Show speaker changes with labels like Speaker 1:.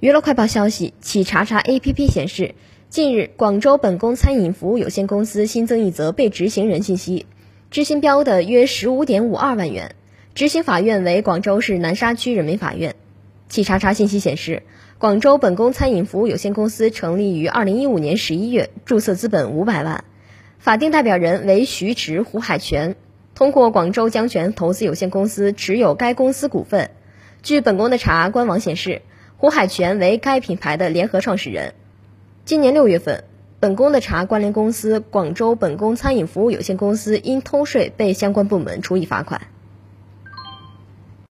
Speaker 1: 娱乐快报消息，企查查 APP 显示，近日广州本宫餐饮服务有限公司新增一则被执行人信息，执行标的约十五点五二万元，执行法院为广州市南沙区人民法院。企查查信息显示，广州本宫餐饮服务有限公司成立于二零一五年十一月，注册资本五百万，法定代表人为徐驰、胡海泉，通过广州江泉投资有限公司持有该公司股份。据本宫的查官网显示。胡海泉为该品牌的联合创始人。今年六月份，本宫的茶关联公司广州本宫餐饮服务有限公司因偷税被相关部门处以罚款。